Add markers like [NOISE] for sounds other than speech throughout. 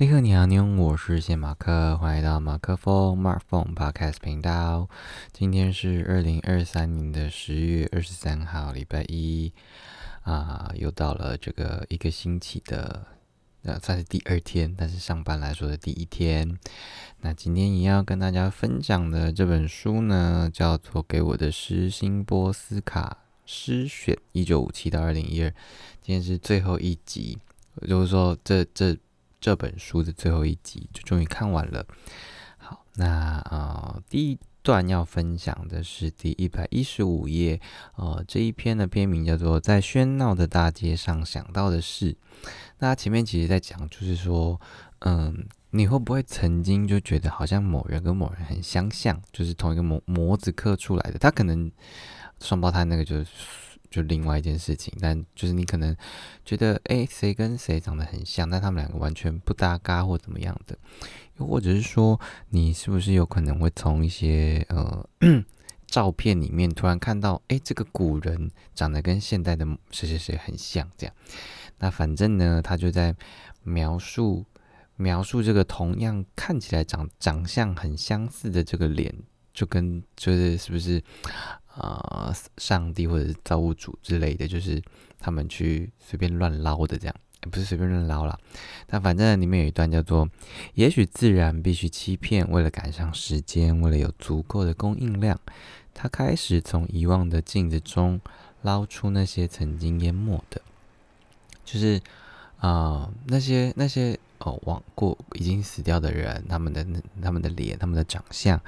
立刻你好，你好，我是谢马克，欢迎到马克风 Mark Phone Podcast 频道。今天是二零二三年的十月二十三号，礼拜一啊，又到了这个一个星期的呃，算是第二天，但是上班来说的第一天。那今天也要跟大家分享的这本书呢，叫做《给我的诗：辛波斯卡诗选》，一九五七到二零一二。今天是最后一集，就是说这这。这本书的最后一集就终于看完了。好，那呃，第一段要分享的是第一百一十五页，呃，这一篇的篇名叫做《在喧闹的大街上想到的事》。那前面其实在讲，就是说，嗯，你会不会曾经就觉得好像某人跟某人很相像，就是同一个模模子刻出来的？他可能双胞胎那个就是。就另外一件事情，但就是你可能觉得，哎，谁跟谁长得很像，但他们两个完全不搭嘎或怎么样的，又或者是说，你是不是有可能会从一些呃 [COUGHS] 照片里面突然看到，哎，这个古人长得跟现代的谁谁谁很像，这样，那反正呢，他就在描述描述这个同样看起来长长相很相似的这个脸，就跟就是是不是？啊，上帝或者是造物主之类的，就是他们去随便乱捞的这样，不是随便乱捞啦。但反正里面有一段叫做：“也许自然必须欺骗，为了赶上时间，为了有足够的供应量，他开始从遗忘的镜子中捞出那些曾经淹没的，就是啊，那些那些。”哦，往过已经死掉的人，他们的他们的脸，他们的长相，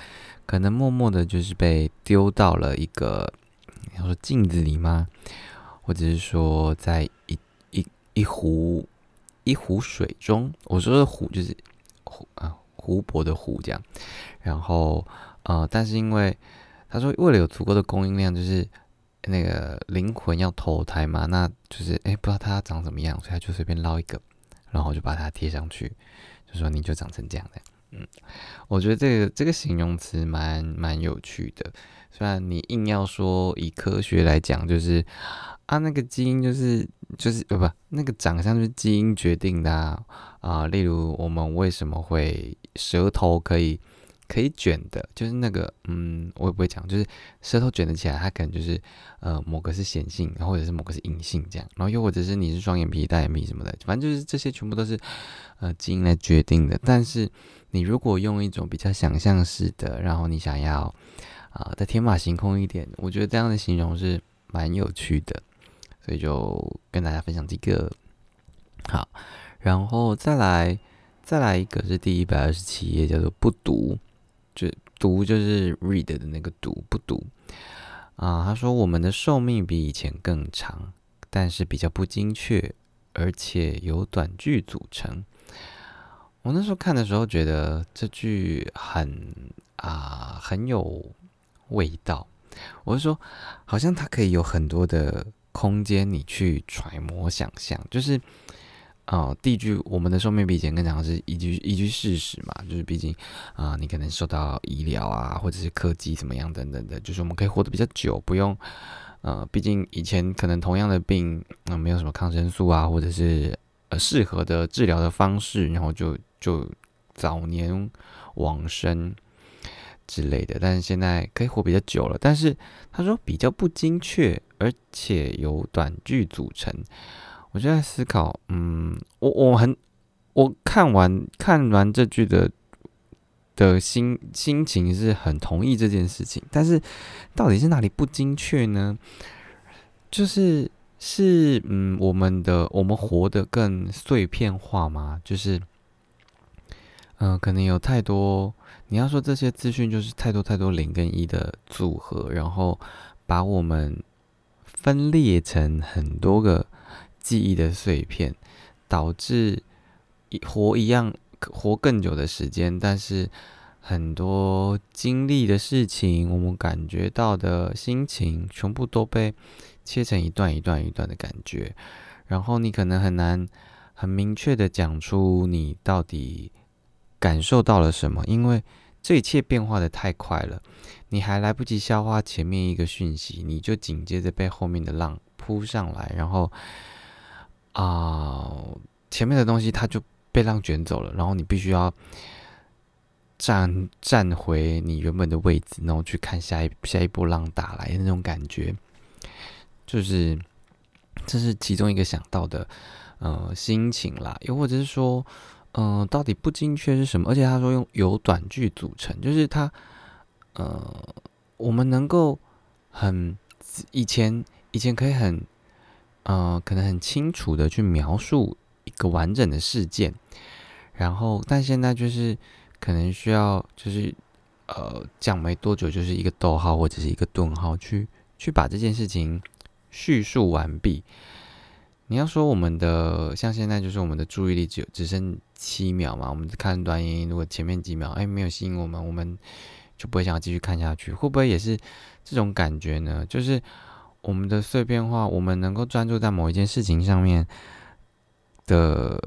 可能默默的，就是被丢到了一个，你要说镜子里吗？或者是说，在一一一湖一湖水中，我说的湖就是湖啊，湖泊的湖这样。然后呃，但是因为他说，为了有足够的供应量，就是那个灵魂要投胎嘛，那就是哎，不知道他长什么样，所以他就随便捞一个。然后就把它贴上去，就说你就长成这样的。嗯，我觉得这个这个形容词蛮蛮有趣的。虽然你硬要说以科学来讲，就是啊那个基因就是就是呃不那个长相就是基因决定的啊啊，例如我们为什么会舌头可以。可以卷的，就是那个，嗯，我也不会讲，就是舌头卷得起来，它可能就是，呃，某个是显性，或者是某个是隐性这样，然后又或者是你是双眼皮、单眼皮什么的，反正就是这些全部都是，呃，基因来决定的。但是你如果用一种比较想象式的，然后你想要，啊，再天马行空一点，我觉得这样的形容是蛮有趣的，所以就跟大家分享这个。好，然后再来，再来一个是第一百二十七页，叫做不读。就读就是 read 的那个读不读啊？他说我们的寿命比以前更长，但是比较不精确，而且由短句组成。我那时候看的时候觉得这句很啊很有味道。我是说，好像它可以有很多的空间，你去揣摩想象，就是。啊，第一句，我们的寿命比以前更长，是一句一句事实嘛，就是毕竟啊，你可能受到医疗啊，或者是科技怎么样等等的，就是我们可以活得比较久，不用呃，毕竟以前可能同样的病，那没有什么抗生素啊，或者是呃适合的治疗的方式，然后就就早年往生之类的，但是现在可以活比较久了，但是他说比较不精确，而且由短句组成。我就在思考，嗯，我我很我看完看完这句的的心心情是很同意这件事情，但是到底是哪里不精确呢？就是是嗯，我们的我们活得更碎片化吗？就是嗯，可能有太多你要说这些资讯就是太多太多零跟一的组合，然后把我们分裂成很多个。记忆的碎片，导致活一样活更久的时间，但是很多经历的事情，我们感觉到的心情，全部都被切成一段一段一段的感觉，然后你可能很难很明确的讲出你到底感受到了什么，因为这一切变化的太快了，你还来不及消化前面一个讯息，你就紧接着被后面的浪扑上来，然后。啊，前面的东西它就被浪卷走了，然后你必须要站站回你原本的位置，然后去看下一下一波浪打来的那种感觉，就是这是其中一个想到的呃心情啦，又或者是说，嗯，到底不精确是什么？而且他说用由短句组成，就是他呃，我们能够很以前以前可以很呃，可能很清楚的去描述。一个完整的事件，然后，但现在就是可能需要，就是呃，讲没多久，就是一个逗号或者是一个顿号，去去把这件事情叙述完毕。你要说我们的像现在就是我们的注意力只有只剩七秒嘛，我们看短影音，如果前面几秒哎没有吸引我们，我们就不会想要继续看下去，会不会也是这种感觉呢？就是我们的碎片化，我们能够专注在某一件事情上面。的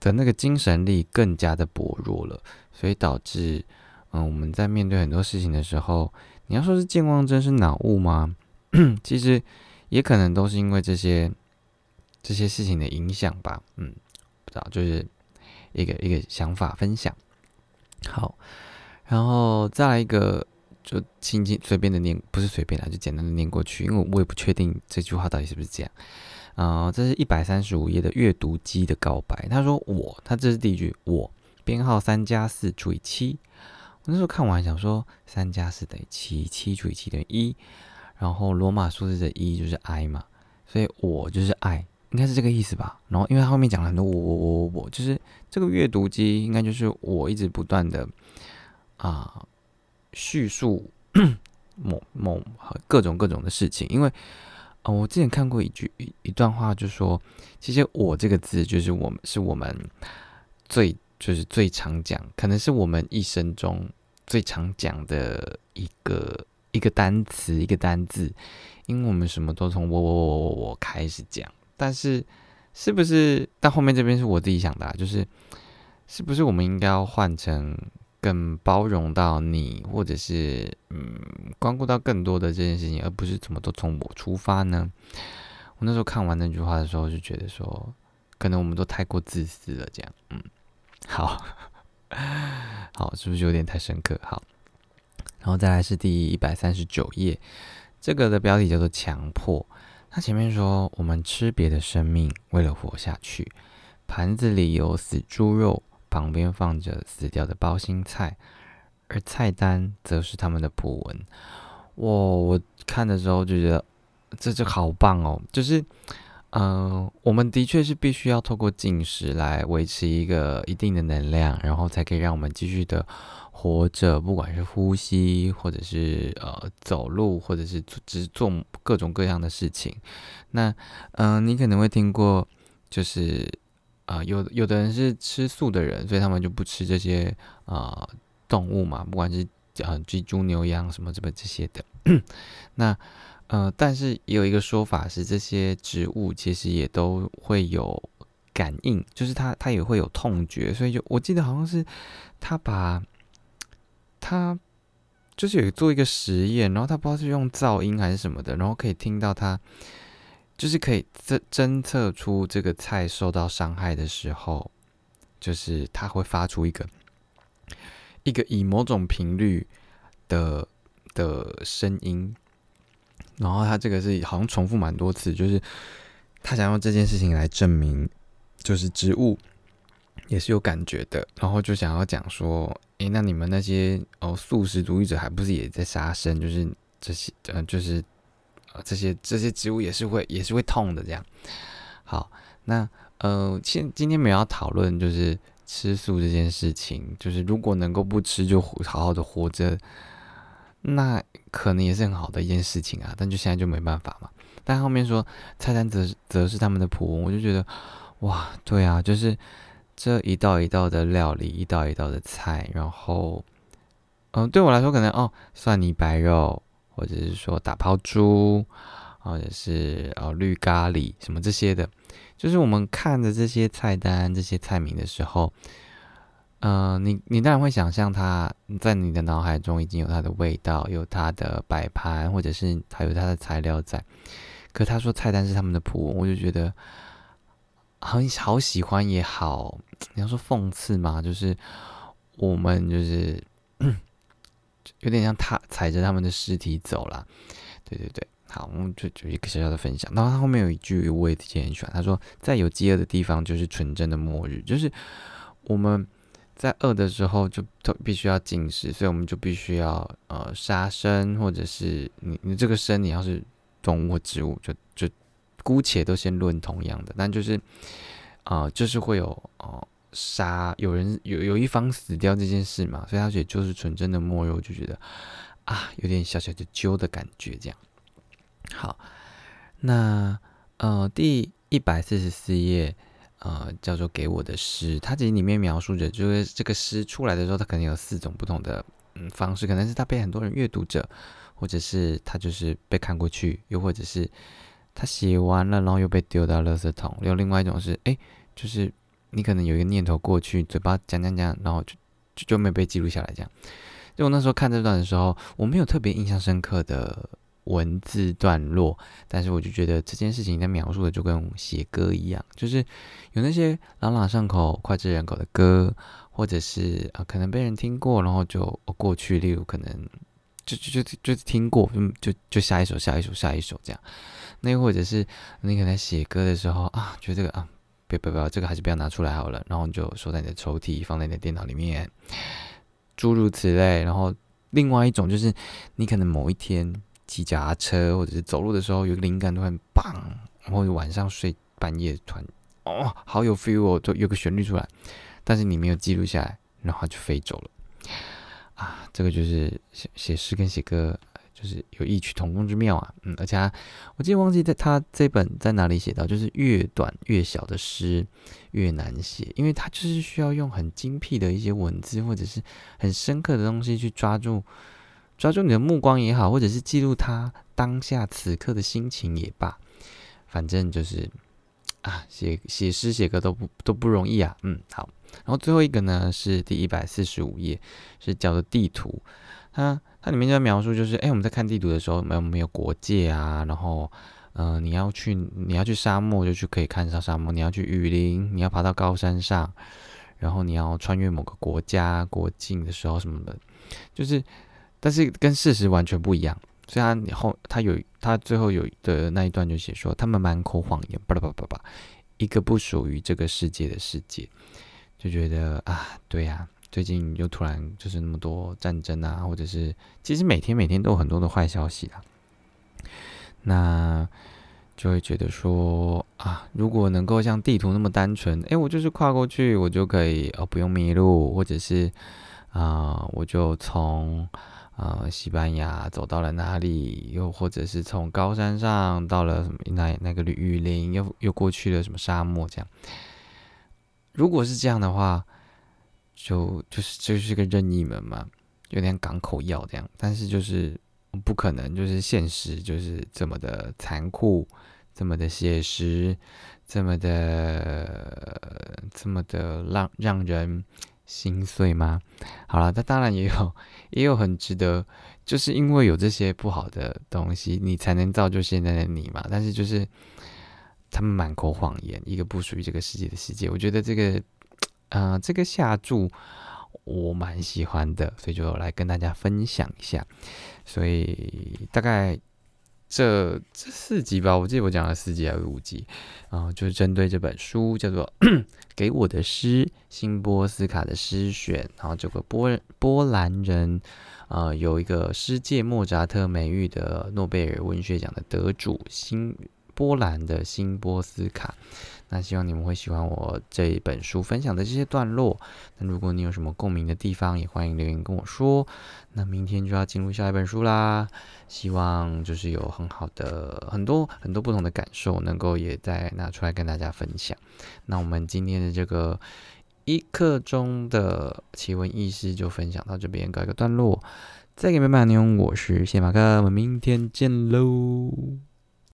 的那个精神力更加的薄弱了，所以导致，嗯，我们在面对很多事情的时候，你要说是健忘症是脑雾吗？[CLEARS THROAT] 其实也可能都是因为这些这些事情的影响吧。嗯，不知道，就是一个一个想法分享。好，然后再来一个，就轻轻随便的念，不是随便的，就简单的念过去，因为我也不确定这句话到底是不是这样。啊，这是一百三十五页的阅读机的告白。他说：“我，他这是第一句，我编号三加四除以七。我那时候看完想说，三加四等于七，七除以七等于一，然后罗马数字的一就是 I 嘛，所以我就是 I，应该是这个意思吧。然后因为他后面讲了很多我我我我我，就是这个阅读机应该就是我一直不断的啊叙述某某各种各种的事情，因为。”哦，我之前看过一句一一段话，就说，其实“我”这个字就是我们是我们最就是最常讲，可能是我们一生中最常讲的一个一个单词一个单字，因为我们什么都从“我我我我我”开始讲，但是是不是但后面这边是我自己想的，就是是不是我们应该要换成？更包容到你，或者是嗯，关顾到更多的这件事情，而不是怎么都从我出发呢？我那时候看完那句话的时候，就觉得说，可能我们都太过自私了，这样，嗯，好，[LAUGHS] 好，是不是有点太深刻？好，然后再来是第一百三十九页，这个的标题叫做“强迫”。他前面说，我们吃别的生命，为了活下去，盘子里有死猪肉。旁边放着死掉的包心菜，而菜单则是他们的普文。哇！我看的时候就觉得这就好棒哦。就是，嗯，我们的确是必须要透过进食来维持一个一定的能量，然后才可以让我们继续的活着，不管是呼吸，或者是呃走路，或者是只是做各种各样的事情。那，嗯，你可能会听过，就是。啊，有有的人是吃素的人，所以他们就不吃这些啊动物嘛，不管是啊鸡、猪、牛、羊什么这么这些的。[COUGHS] 那呃，但是也有一个说法是，这些植物其实也都会有感应，就是它它也会有痛觉，所以就我记得好像是他把他就是有做一个实验，然后他不知道是用噪音还是什么的，然后可以听到它。就是可以侦侦测出这个菜受到伤害的时候，就是它会发出一个一个以某种频率的的声音，然后它这个是好像重复蛮多次，就是他想用这件事情来证明，就是植物也是有感觉的，然后就想要讲说，诶，那你们那些哦素食主义者还不是也在杀生？就是这些，嗯，就是。这些这些植物也是会也是会痛的，这样。好，那呃，现今天没有要讨论就是吃素这件事情，就是如果能够不吃就好好的活着，那可能也是很好的一件事情啊。但就现在就没办法嘛。但后面说菜单则则是他们的普文，我就觉得哇，对啊，就是这一道一道的料理，一道一道的菜，然后嗯，对我来说可能哦，蒜泥白肉。或者是说打抛猪，或者是呃绿咖喱什么这些的，就是我们看着这些菜单、这些菜名的时候，嗯，你你当然会想象它在你的脑海中已经有它的味道，有它的摆盘，或者是还有它的材料在。可他说菜单是他们的谱，我就觉得很好喜欢也好，你要说讽刺嘛，就是我们就是有点像踏踩着他们的尸体走了。对对对，好，我们就就一个小小的分享。然后他后面有一句我也自己很喜欢，他说：“在有饥饿的地方，就是纯真的末日。”就是我们在饿的时候，就都必须要进食，所以我们就必须要呃杀生，或者是你你这个生，你要是动物或植物，就就姑且都先论同样的，但就是啊，就是会有哦杀有人有有一方死掉这件事嘛，所以他也就是纯真的末日，我就觉得。啊，有点小小的揪的感觉，这样。好，那呃，第一百四十四页，呃，叫做给我的诗，它其实里面描述着，就是这个诗出来的时候，它可能有四种不同的嗯方式，可能是它被很多人阅读者，或者是它就是被看过去，又或者是他写完了，然后又被丢到垃圾桶，有另外一种是，哎，就是你可能有一个念头过去，嘴巴讲讲讲，然后就就就没被记录下来，这样。就我那时候看这段的时候，我没有特别印象深刻的文字段落，但是我就觉得这件事情在描述的就跟写歌一样，就是有那些朗朗上口、脍炙人口的歌，或者是啊可能被人听过，然后就过去，例如可能就就就就听过，就就就下一首、下一首、下一首这样。那又或者是你可能写歌的时候啊，觉得这个啊，别别别，这个还是不要拿出来好了，然后你就收在你的抽屉，放在你的电脑里面。诸如此类，然后另外一种就是，你可能某一天骑脚踏车或者是走路的时候，有个灵感突然棒，或者晚上睡半夜突然哦，好有 feel 哦，就有个旋律出来，但是你没有记录下来，然后就飞走了。啊，这个就是写写诗跟写歌。就是有异曲同工之妙啊，嗯，而且我记得忘记在他这本在哪里写到，就是越短越小的诗越难写，因为他就是需要用很精辟的一些文字或者是很深刻的东西去抓住抓住你的目光也好，或者是记录他当下此刻的心情也罢，反正就是啊，写写诗写歌都不都不容易啊，嗯，好，然后最后一个呢是第一百四十五页，是叫做地图，它。它里面就描述，就是哎，我们在看地图的时候，没有没有国界啊，然后，嗯，你要去你要去沙漠，就去可以看上沙漠；你要去雨林，你要爬到高山上，然后你要穿越某个国家国境的时候什么的，就是，但是跟事实完全不一样。虽然你后他有他最后有的那一段就写说，他们满口谎言，巴拉巴拉巴拉，一个不属于这个世界的世界，就觉得啊，对呀。最近又突然就是那么多战争啊，或者是其实每天每天都有很多的坏消息啊，那就会觉得说啊，如果能够像地图那么单纯，哎，我就是跨过去，我就可以哦不用迷路，或者是啊，我就从啊西班牙走到了哪里，又或者是从高山上到了什么那那个雨林，又又过去了什么沙漠这样，如果是这样的话。就就是就是个任意门嘛，有点港口药这样，但是就是不可能，就是现实就是这么的残酷，这么的写实，这么的这么的让让人心碎吗？好了，那当然也有也有很值得，就是因为有这些不好的东西，你才能造就现在的你嘛。但是就是他们满口谎言，一个不属于这个世界的世界，我觉得这个。啊，这个下注我蛮喜欢的，所以就来跟大家分享一下。所以大概这这四集吧，我记得我讲了四集还是五集然后，就是针对这本书叫做《给我的诗》，新波斯卡的诗选。然后这个波波兰人啊，有一个世界莫扎特美誉的诺贝尔文学奖的得主，新波兰的新波斯卡。那希望你们会喜欢我这一本书分享的这些段落。那如果你有什么共鸣的地方，也欢迎留言跟我说。那明天就要进入下一本书啦，希望就是有很好的很多很多不同的感受，能够也再拿出来跟大家分享。那我们今天的这个一刻钟的奇闻异事就分享到这边，告一个段落。再给你们拜年，我是谢马克，我们明天见喽。